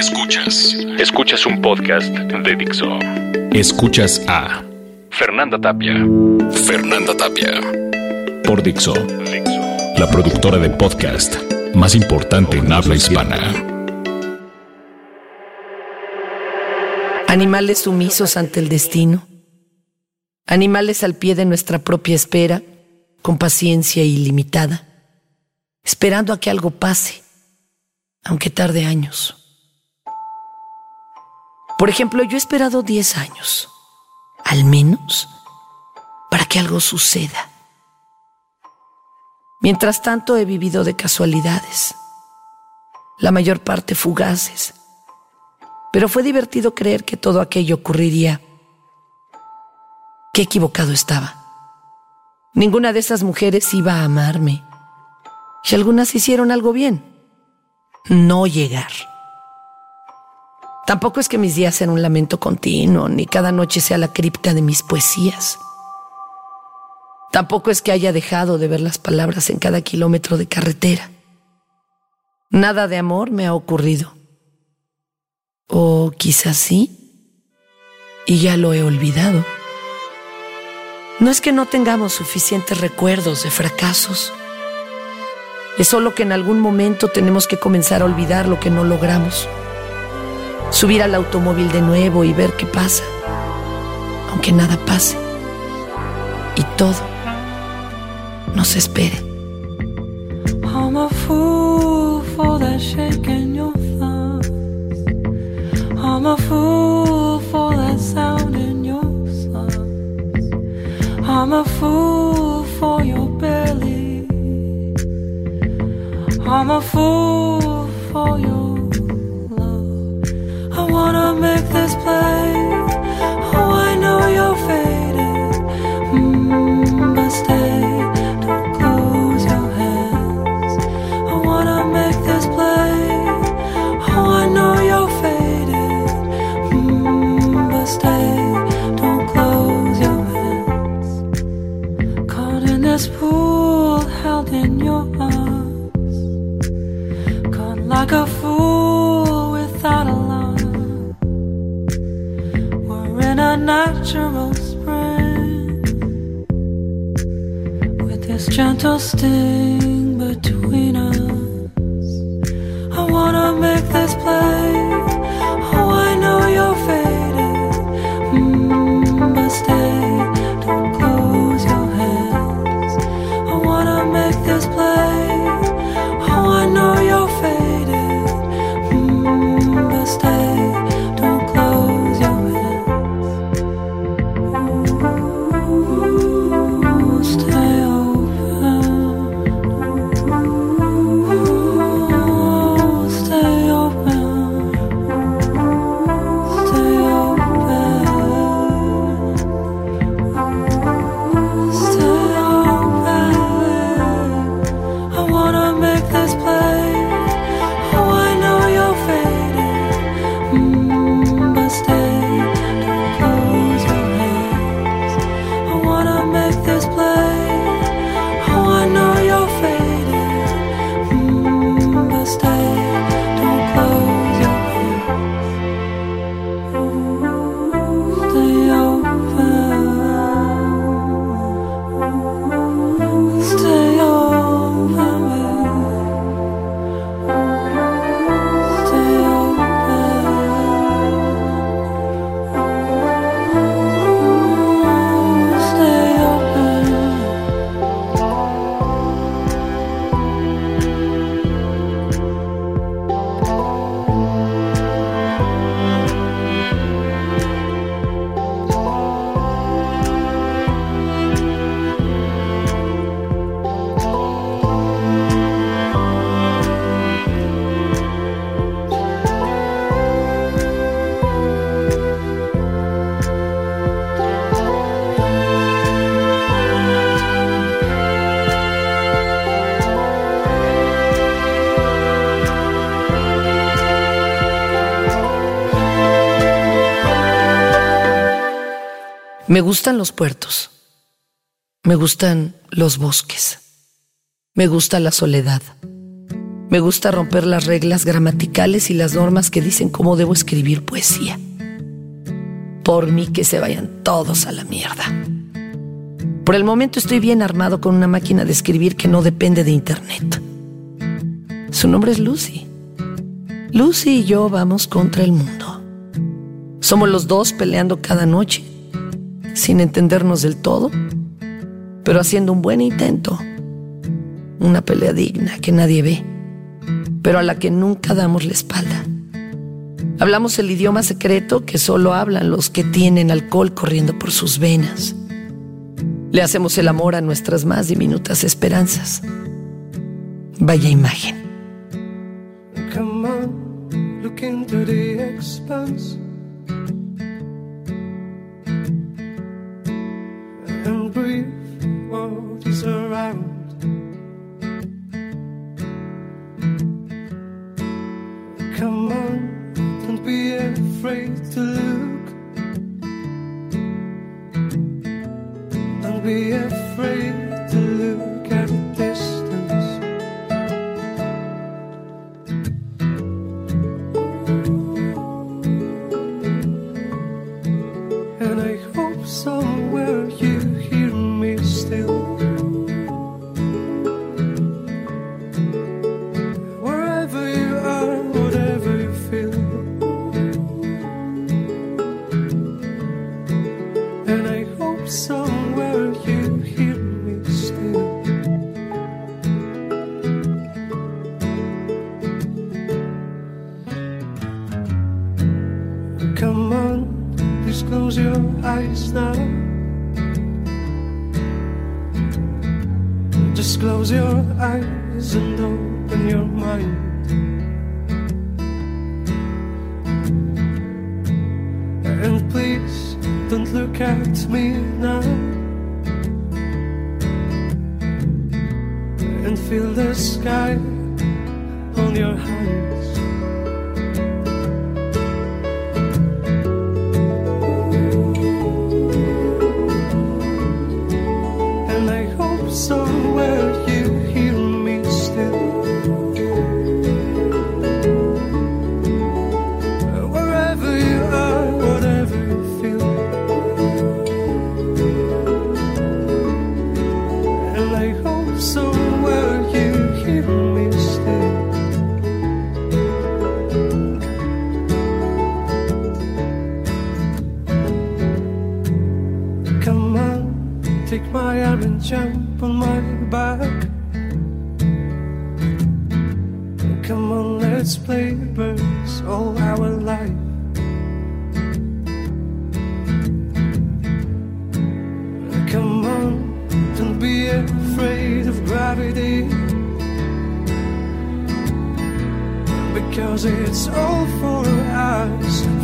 Escuchas. Escuchas un podcast de Dixo. Escuchas a Fernanda Tapia. Fernanda Tapia. Por Dixo. La productora de podcast más importante en habla hispana. Animales sumisos ante el destino. Animales al pie de nuestra propia espera, con paciencia ilimitada, esperando a que algo pase, aunque tarde años. Por ejemplo, yo he esperado 10 años, al menos, para que algo suceda. Mientras tanto he vivido de casualidades, la mayor parte fugaces, pero fue divertido creer que todo aquello ocurriría. Qué equivocado estaba. Ninguna de esas mujeres iba a amarme. Y algunas hicieron algo bien. No llegar. Tampoco es que mis días sean un lamento continuo, ni cada noche sea la cripta de mis poesías. Tampoco es que haya dejado de ver las palabras en cada kilómetro de carretera. Nada de amor me ha ocurrido. O quizás sí, y ya lo he olvidado. No es que no tengamos suficientes recuerdos de fracasos. Es solo que en algún momento tenemos que comenzar a olvidar lo que no logramos subir al automóvil de nuevo y ver qué pasa, aunque nada pase y todo nos espere. I'm a fool for that shake in your thumbs. I'm a fool for that sound in your songs. I'm a fool for your belly. I'm a fool for your wanna make this play. Natural spring with this gentle sting Me gustan los puertos. Me gustan los bosques. Me gusta la soledad. Me gusta romper las reglas gramaticales y las normas que dicen cómo debo escribir poesía. Por mí que se vayan todos a la mierda. Por el momento estoy bien armado con una máquina de escribir que no depende de internet. Su nombre es Lucy. Lucy y yo vamos contra el mundo. Somos los dos peleando cada noche, sin entendernos del todo, pero haciendo un buen intento. Una pelea digna que nadie ve pero a la que nunca damos la espalda. Hablamos el idioma secreto que solo hablan los que tienen alcohol corriendo por sus venas. Le hacemos el amor a nuestras más diminutas esperanzas. Vaya imagen. Come on, look the expanse. Around. Come on, don't be afraid to look. Don't be afraid eyes and open your mind. And please don't look at me now. And feel the sky on your hands. And I hope somewhere. Take my arm and jump on my back. Come on, let's play birds all our life. Come on, don't be afraid of gravity. Because it's all for us.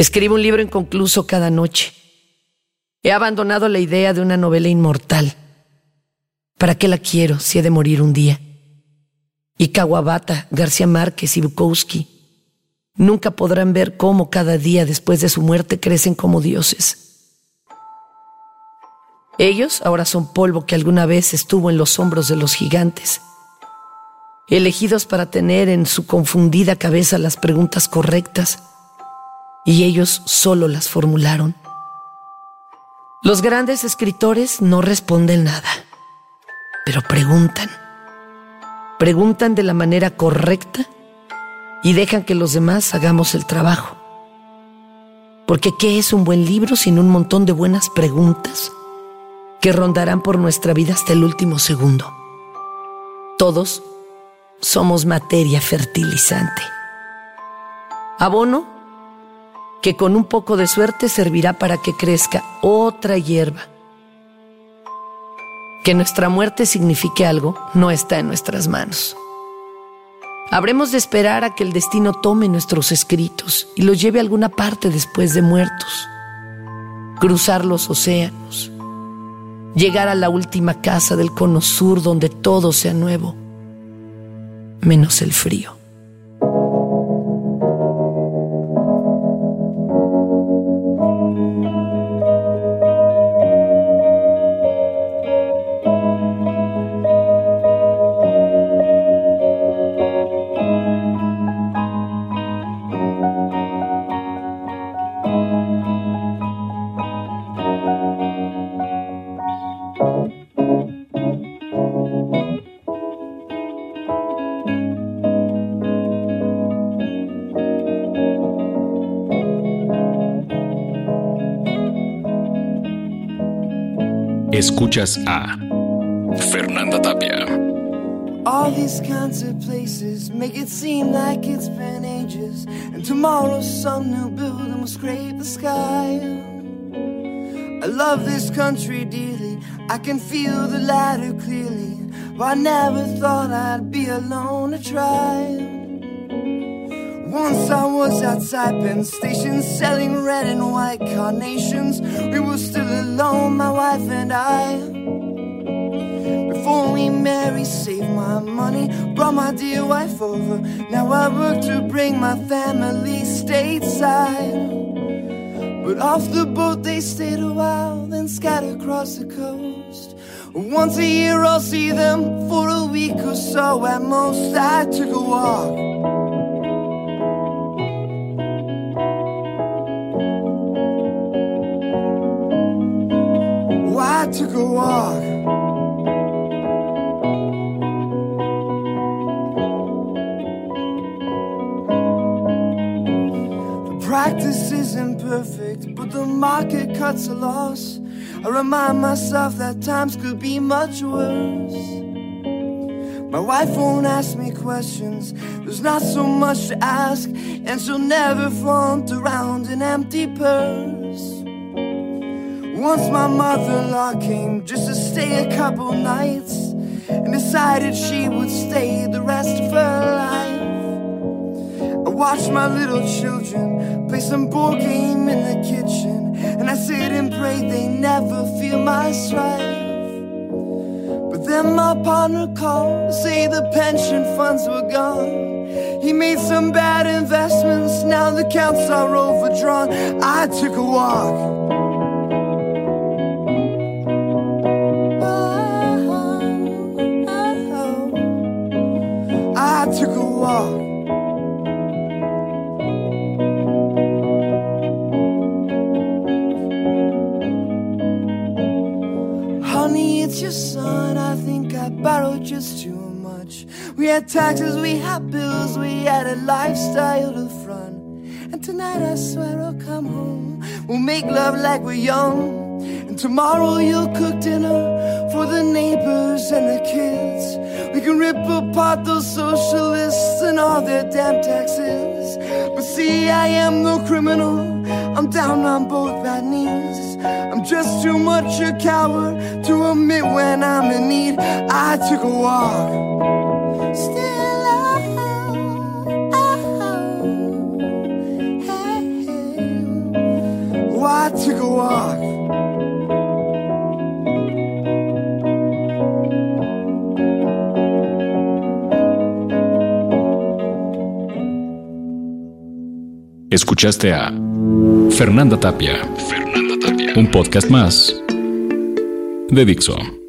Escribo un libro inconcluso cada noche. He abandonado la idea de una novela inmortal. ¿Para qué la quiero si he de morir un día? Y Kawabata, García Márquez y Bukowski nunca podrán ver cómo cada día después de su muerte crecen como dioses. Ellos ahora son polvo que alguna vez estuvo en los hombros de los gigantes, elegidos para tener en su confundida cabeza las preguntas correctas y ellos solo las formularon. Los grandes escritores no responden nada, pero preguntan. Preguntan de la manera correcta y dejan que los demás hagamos el trabajo. Porque ¿qué es un buen libro sin un montón de buenas preguntas que rondarán por nuestra vida hasta el último segundo? Todos somos materia fertilizante. Abono que con un poco de suerte servirá para que crezca otra hierba. Que nuestra muerte signifique algo no está en nuestras manos. Habremos de esperar a que el destino tome nuestros escritos y los lleve a alguna parte después de muertos. Cruzar los océanos. Llegar a la última casa del cono sur donde todo sea nuevo, menos el frío. Escuchas a Fernanda Tapia. All these kinds of places make it seem like it's been ages, and tomorrow some new building will scrape the sky. I love this country dearly, I can feel the ladder clearly, but I never thought I'd be alone to try. Once I was outside Penn Station selling red and white carnations. We were still alone, my wife and I. Before we married, saved my money, brought my dear wife over. Now I work to bring my family stateside. But off the boat they stayed a while, then scattered across the coast. Once a year I'll see them for a week or so at most. I took a walk. Took a walk. The practice isn't perfect, but the market cuts a loss. I remind myself that times could be much worse. My wife won't ask me questions, there's not so much to ask, and she'll never flaunt around an empty purse. Once my mother-in-law came just to stay a couple nights and decided she would stay the rest of her life. I watched my little children play some board game in the kitchen, and I sit and pray they never feel my strife. But then my partner called to say the pension funds were gone. He made some bad investments, now the counts are overdrawn. I took a walk. Just too much. We had taxes, we had bills, we had a lifestyle to front. And tonight I swear I'll come home. We'll make love like we're young. And tomorrow you'll cook dinner for the neighbors and the kids. We can rip apart those socialists and all their damn taxes. But see, I am no criminal. I'm down on both bad knees. I'm just too much a coward to admit when I'm in need. I took a walk. Still, I, I took a walk. Escuchaste a. Fernanda Tapia. Un podcast más de Dixo.